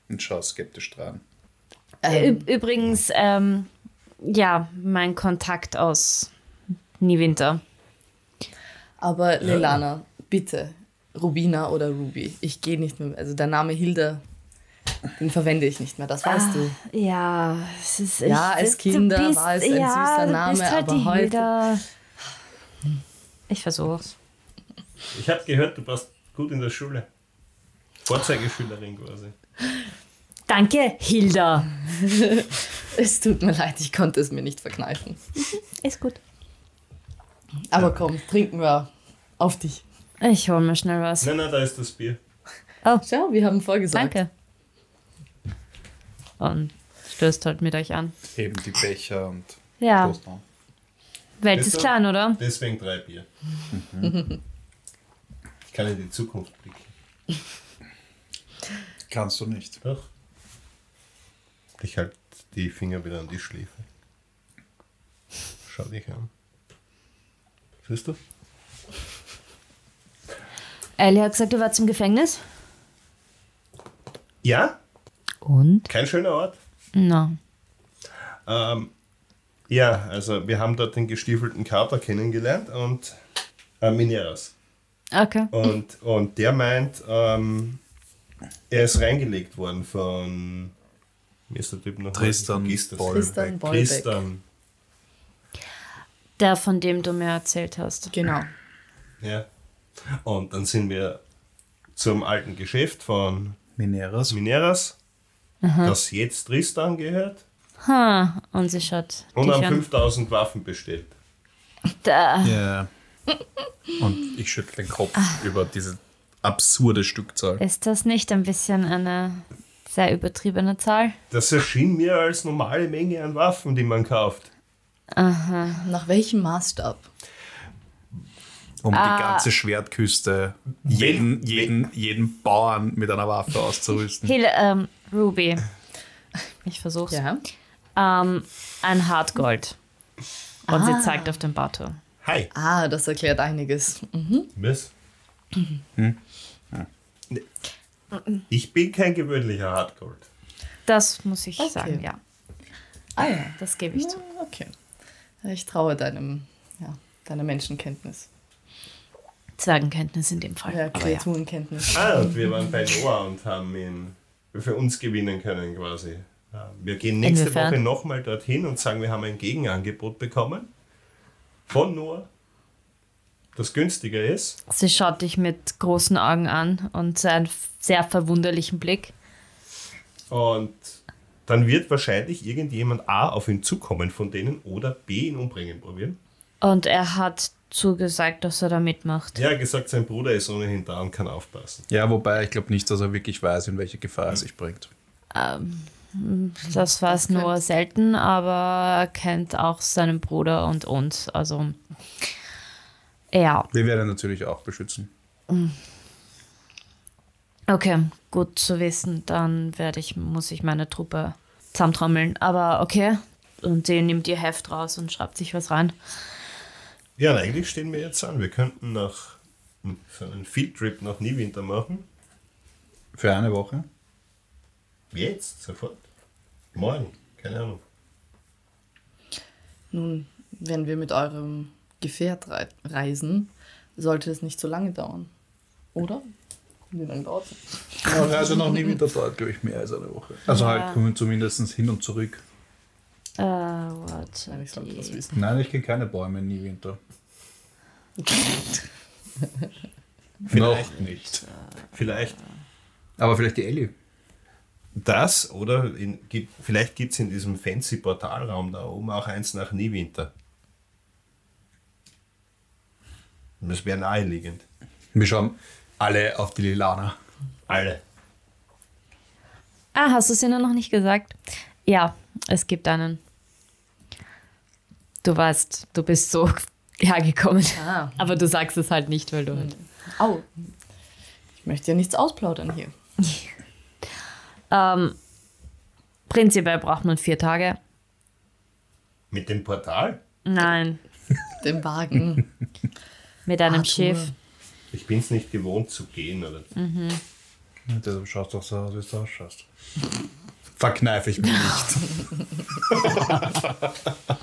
und schaue skeptisch dran. Ähm, Ü- Übrigens, ähm, ja, mein Kontakt aus Niewinter. Aber Lelana, bitte, Rubina oder Ruby, ich gehe nicht mehr. Also der Name Hilda, den verwende ich nicht mehr, das weißt du. Ja, es ist. Ja, als Kinder bist- war es ein süßer du Name, halt aber die heute- Hilda. Ich versuch's. Ich habe gehört, du warst gut in der Schule. Vorzeigeschülerin quasi. Danke, Hilda. Es tut mir leid, ich konnte es mir nicht verkneifen. Ist gut. Aber komm, trinken wir auf dich. Ich hol mir schnell was. Nein, nein, da ist das Bier. Schau, wir haben vorgesagt. Danke. Und stößt halt mit euch an. Heben die Becher und Ja, Prost noch. Welt ist klein, oder? Deswegen drei Bier. Ich kann in die Zukunft blicken. Kannst du nicht. Doch. Ich halte die Finger wieder an die Schläfe. Schau dich an. Siehst du? Ellie hat gesagt, du warst im Gefängnis. Ja, Und? kein schöner Ort. Na. Ähm, ja, also wir haben dort den gestiefelten Kater kennengelernt und äh, Mineras. Okay. Und, und der meint, ähm, er ist reingelegt worden von. Wie ist der Typ noch? Tristan. Bollbeck. Tristan Bollbeck. Tristan. Der, von dem du mir erzählt hast. Genau. Ja. Und dann sind wir zum alten Geschäft von Mineras. Mineras, das jetzt Tristan gehört, Ha, und sie schaut und haben an. 5000 Waffen bestellt. Da. Ja. Und ich schüttle den Kopf über diese absurde Stückzahl. Ist das nicht ein bisschen eine sehr übertriebene Zahl? Das erschien mir als normale Menge an Waffen, die man kauft. Nach welchem Maßstab? Um Ah. die ganze Schwertküste jeden, jeden, jeden Bauern mit einer Waffe auszurüsten. Hele, ähm, Ruby. Ich versuch's. Ja. Ähm, ein Hartgold. Und Ah. sie zeigt auf den Bartur. Hi. Ah, das erklärt einiges. Mhm. Ich bin kein gewöhnlicher Hardgold. Das muss ich Okay. sagen, ja. Ah ja. Das gebe ich zu. Okay. Ich traue deinem, ja, deiner Menschenkenntnis. Zwergenkenntnis in dem Fall. Ja, Aber ja. Kreaturenkenntnis. Ah, und wir waren bei Noah und haben ihn für uns gewinnen können quasi. Wir gehen nächste Inwiefern? Woche nochmal dorthin und sagen, wir haben ein Gegenangebot bekommen von Noah, das günstiger ist. Sie schaut dich mit großen Augen an und einen sehr verwunderlichen Blick. Und dann wird wahrscheinlich irgendjemand A auf ihn zukommen von denen oder B ihn umbringen probieren. Und er hat zugesagt, dass er da mitmacht. Er hat gesagt, sein Bruder ist ohnehin da und kann aufpassen. Ja, wobei ich glaube nicht, dass er wirklich weiß, in welche Gefahr er sich bringt. Das war es nur selten, aber er kennt auch seinen Bruder und uns. Also, ja. Wir werden natürlich auch beschützen. Okay, gut zu wissen. Dann werde ich, muss ich meine Truppe zusammentrommeln. Aber okay. Und sie nimmt ihr Heft raus und schreibt sich was rein. Ja, und eigentlich stehen wir jetzt an. Wir könnten nach so einen Fieldtrip nach Niewinter machen. Für eine Woche. Jetzt, sofort. Morgen, keine Ahnung. Nun, wenn wir mit eurem Gefährt rei reisen, sollte es nicht so lange dauern. Oder? Wie lange dauert es? Ja, also noch nie wieder dort, glaube ich, mehr als eine Woche. Also Ja. halt kommen zumindest hin und zurück. Äh, warte. Ich sollte das wissen. Nein, ich kenne keine Bäume nie Winter. Vielleicht. Noch nicht. Vielleicht Aber vielleicht die Ellie. das oder in, gibt, vielleicht gibt es in diesem fancy Portalraum da oben auch eins nach Niewinter. Das wäre naheliegend. Wir schauen alle auf die Lilana. Alle. Ah, hast du es ihnen noch nicht gesagt? Ja, es gibt einen. Du weißt, du bist so hergekommen. Ah. Aber du sagst es halt nicht, weil du halt. Au. Ich möchte ja nichts ausplaudern hier. Ähm, prinzipiell braucht man vier Tage. Mit dem Portal? Nein, Den Wagen. mit einem Arthur. Schiff. Ich bin es nicht gewohnt zu gehen. Oder Deshalb schaust du auch so aus, wie du ausschaust. Verkneife ich mir nicht.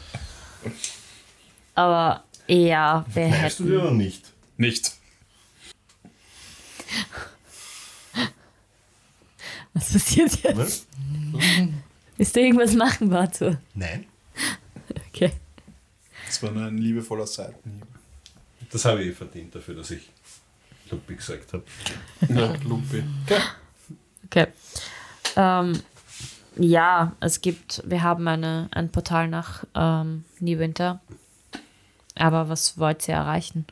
Aber ja, wir Weißt du dir oder nicht? Nicht. Was passiert jetzt? Was? Willst du irgendwas machen, Batu? Nein. Okay. Das war nur ein liebevoller Seitenhieb. Das habe ich verdient dafür, dass ich Lupi gesagt habe. Ja, Lupi. Okay. Ähm, ja, es gibt, wir haben eine, ein Portal nach ähm, Niewinter. Aber was wollt ihr erreichen?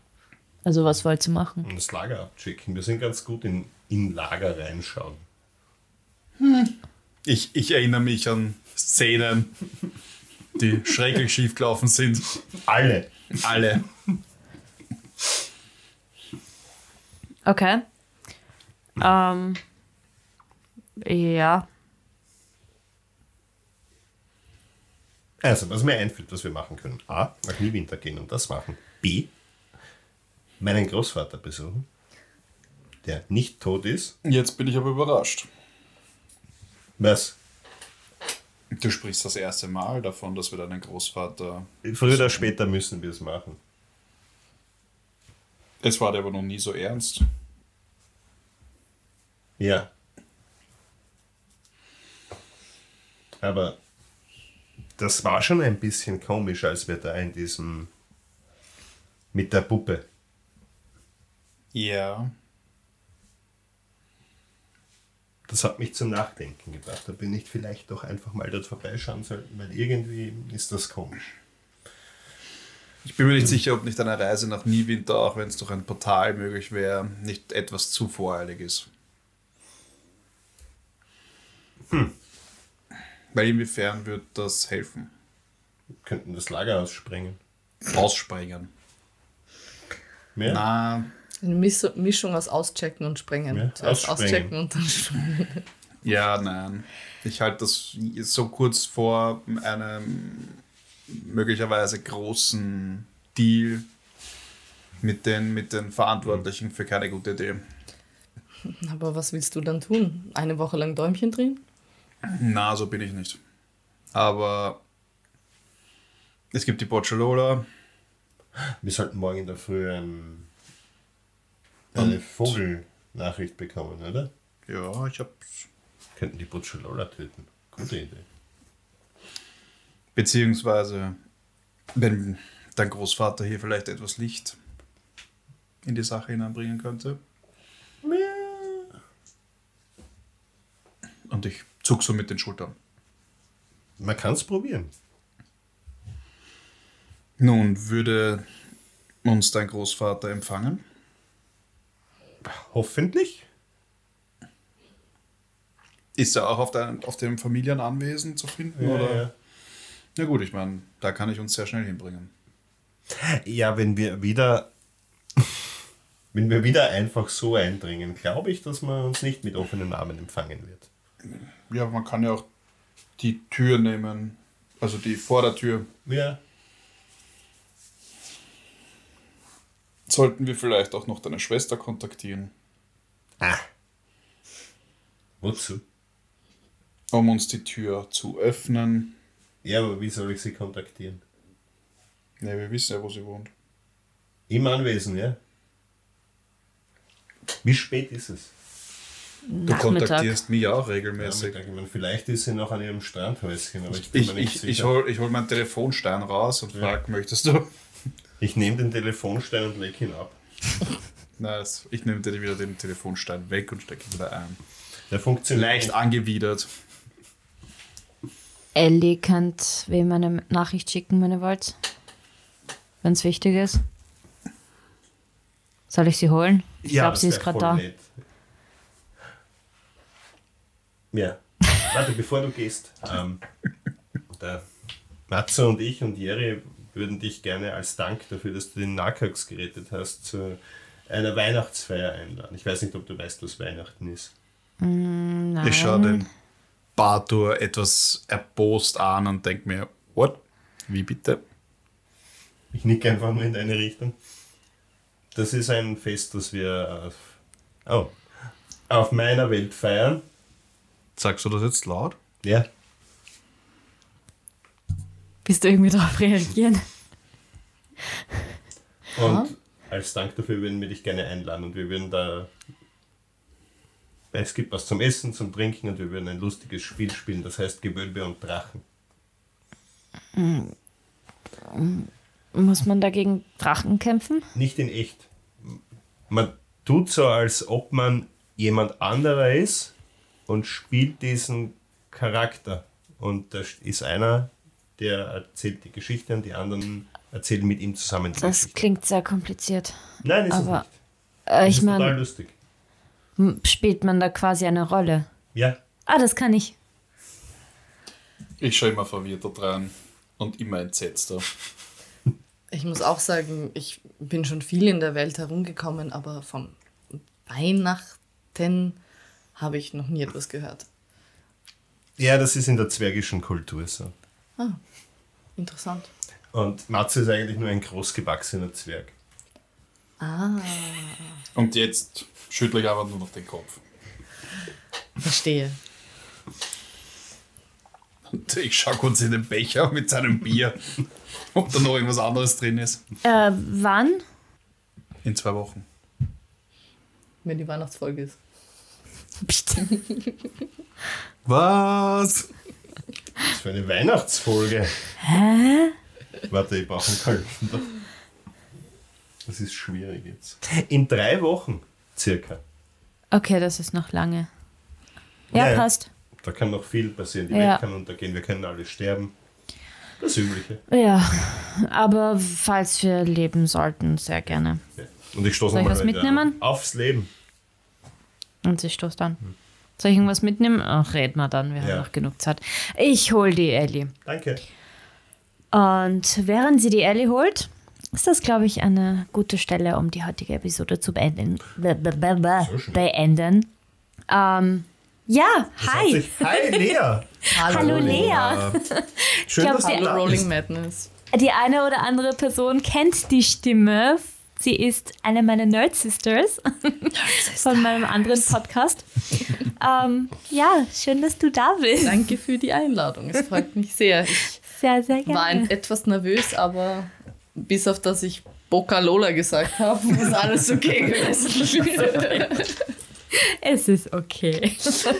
Also was wollt ihr machen? Das Lager abchecken. Wir sind ganz gut in, in Lager reinschauen. Ich, ich erinnere mich an Szenen, die schrecklich schief gelaufen sind. Alle. Alle. Okay. Ähm, ja. Also, was mir einfällt, was wir machen können. A, nach Niewinter gehen und das machen. B, meinen Großvater besuchen, der nicht tot ist. Jetzt bin ich aber überrascht. Was? Du sprichst das erste Mal davon, dass wir deinen Großvater. Früher oder später müssen wir es machen. Es war aber noch nie so ernst. Ja. Aber das war schon ein bisschen komisch, als wir da in diesem mit der Puppe. Ja. Das hat mich zum Nachdenken gebracht. Da bin ich vielleicht doch einfach mal dort vorbeischauen sollten, weil irgendwie ist das komisch. Ich bin mir nicht sicher, ob nicht eine Reise nach Niewinter, auch wenn es durch ein Portal möglich wäre, nicht etwas zu voreilig ist. Hm. Weil inwiefern wird das helfen? Wir könnten das Lager aussprengen. Aussprengen. Ja? Na, Eine Mischung aus Auschecken und Sprengen. Ja, Zuerst auschecken und dann sprengen. ja, nein. Ich halte das so kurz vor einem möglicherweise großen Deal mit den, mit den Verantwortlichen für keine gute Idee. Aber was willst du dann tun? Eine Woche lang Däumchen drehen? Na, so bin ich nicht. Aber es gibt die Bocciolola. Wir sollten morgen in der Früh ein, eine Und- Vogelnachricht bekommen, oder? Ja, ich habe Könnten die Butcholola töten. Gute Idee. Beziehungsweise, wenn dein Großvater hier vielleicht etwas Licht in die Sache hineinbringen könnte. Und ich zuck so mit den Schultern. Man kann es probieren. Nun, würde uns dein Großvater empfangen? Hoffentlich. Ist er auch auf, dein, auf dem Familienanwesen zu finden? oder? ja. Ja gut, ich meine, da kann ich uns sehr schnell hinbringen. ja, wenn wir wieder. Wenn wir wieder einfach so eindringen, glaube ich, dass man uns nicht mit offenen Armen empfangen wird. Ja, man kann ja auch die Tür nehmen, also die Vordertür. Ja. Sollten wir vielleicht auch noch deine Schwester kontaktieren, Ah. Wozu? um uns die Tür zu öffnen. Ja, aber wie soll ich sie kontaktieren? Ne, wir wissen ja, wo sie wohnt. Im Anwesen, ja? Wie spät ist es? Du Nachmittag. kontaktierst mich auch regelmäßig. Nachmittag. Ich meine, vielleicht ist sie noch an ihrem Strandhäuschen, aber ich bin Ich, mir nicht ich, sicher. ich hol, ich hol meinen Telefonstein raus und frag, möchtest du? Ich nehme den Telefonstein und leg ihn ab. Nein, es- ich nehme dir wieder den Telefonstein weg und stecke ihn wieder ein. Der funktioniert. Leicht angewidert. Ellie könnt wem eine Nachricht schicken, wenn ihr wollt. Wenn es wichtig ist. Soll ich sie holen? Ich Ja, glaube, sie ist gerade da. nett. Ja. Warte, bevor du gehst. Ähm, der Matze und ich und Jerry würden dich gerne als Dank dafür, dass du den Nakax gerettet hast, zu einer Weihnachtsfeier einladen. Ich weiß nicht, ob du weißt, was Weihnachten ist. Nein. Ich schaue den Bartur etwas erbost an und denke mir, what? Wie bitte? Ich nicke einfach nur in deine Richtung. Das ist ein Fest, das wir auf, oh, auf meiner Welt feiern. Sagst du das jetzt laut? Ja. Bist du irgendwie darauf reagieren? Und als Dank dafür würden wir dich gerne einladen und wir würden da. Es gibt was zum Essen, zum Trinken und wir würden ein lustiges Spiel spielen, das heißt Gewölbe und Drachen. Muss man dagegen Drachen kämpfen? Nicht in echt. Man tut so, als ob man jemand anderer ist und spielt diesen Charakter. Und da ist einer, der erzählt die Geschichte und die anderen erzählen mit ihm zusammen Das Geschichte. klingt sehr kompliziert. Nein, ist aber- es nicht. Äh, ich ist total meine, lustig. Spielt man da quasi eine Rolle? Ja, Ah, das kann ich. Ich schaue immer verwirrter dran und immer entsetzter. Ich muss auch sagen, ich bin schon viel in der Welt herumgekommen, aber vom Weihnachten habe ich noch nie etwas gehört. Ja, das ist in der zwergischen Kultur so. Ah. Interessant. Und Matze ist eigentlich nur ein großgewachsener Zwerg. Ah, Und jetzt schüttle ich aber nur noch den Kopf. verstehe. Und ich schaue kurz in den Becher mit seinem Bier, ob da noch irgendwas anderes drin ist. Äh, wann? In zwei Wochen. Wenn die Weihnachtsfolge ist. Psst. Was? Was für eine Weihnachtsfolge. Hä? Warte, ich brauche einen Kalender. Das ist schwierig jetzt. In drei Wochen circa. Okay, das ist noch lange. Ja, ja. passt. Da kann noch viel passieren. Die Ja. Welt kann untergehen, wir können alle sterben. Das Übliche. Ja, aber falls wir leben sollten, sehr gerne. Ja. Und ich stoße Soll ich nochmal mitnehmen? Aufs Leben. Und sie stoßt an. Soll ich irgendwas mitnehmen? Ach, red mal dann, wir Ja. haben noch genug Zeit. Ich hol die Ellie. Danke. Und während sie die Ellie holt, ist das, glaube ich, eine gute Stelle, um die heutige Episode zu beenden. Be be be beenden. Ähm, ja, Das hi. sich- Hi, Lea. Hallo Lea. Schön, glaub, dass sie- du Hallo da Rolling bist. Madness. Die eine oder andere Person kennt die Stimme. Sie ist eine meiner Nerd Sisters von meinem anderen Podcast. ähm, ja, schön, dass du da bist. Danke für die Einladung. Es freut mich sehr. Ich Sehr, sehr war ein, gerne. etwas nervös, aber bis auf dass ich Boca Lola gesagt habe, ist alles okay gewesen. Es ist okay.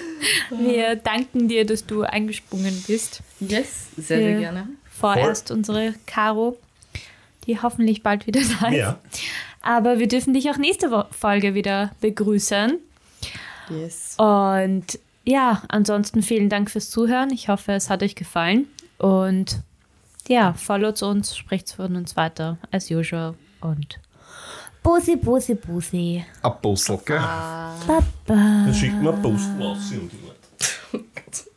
Wir danken dir, dass du eingesprungen bist. yes, sehr, sehr gerne. Vorerst unsere Caro, die hoffentlich bald wieder da ist. Ja. Aber wir dürfen dich auch nächste Folge wieder begrüßen. Yes. Und ja, ansonsten vielen Dank fürs Zuhören. Ich hoffe, es hat euch gefallen. Und ja, followt uns, spricht von uns weiter, as usual. Und Bussi, Bussi, Bussi. Apostel, gell? Baba. Dann schickt man Post raus und die Leute.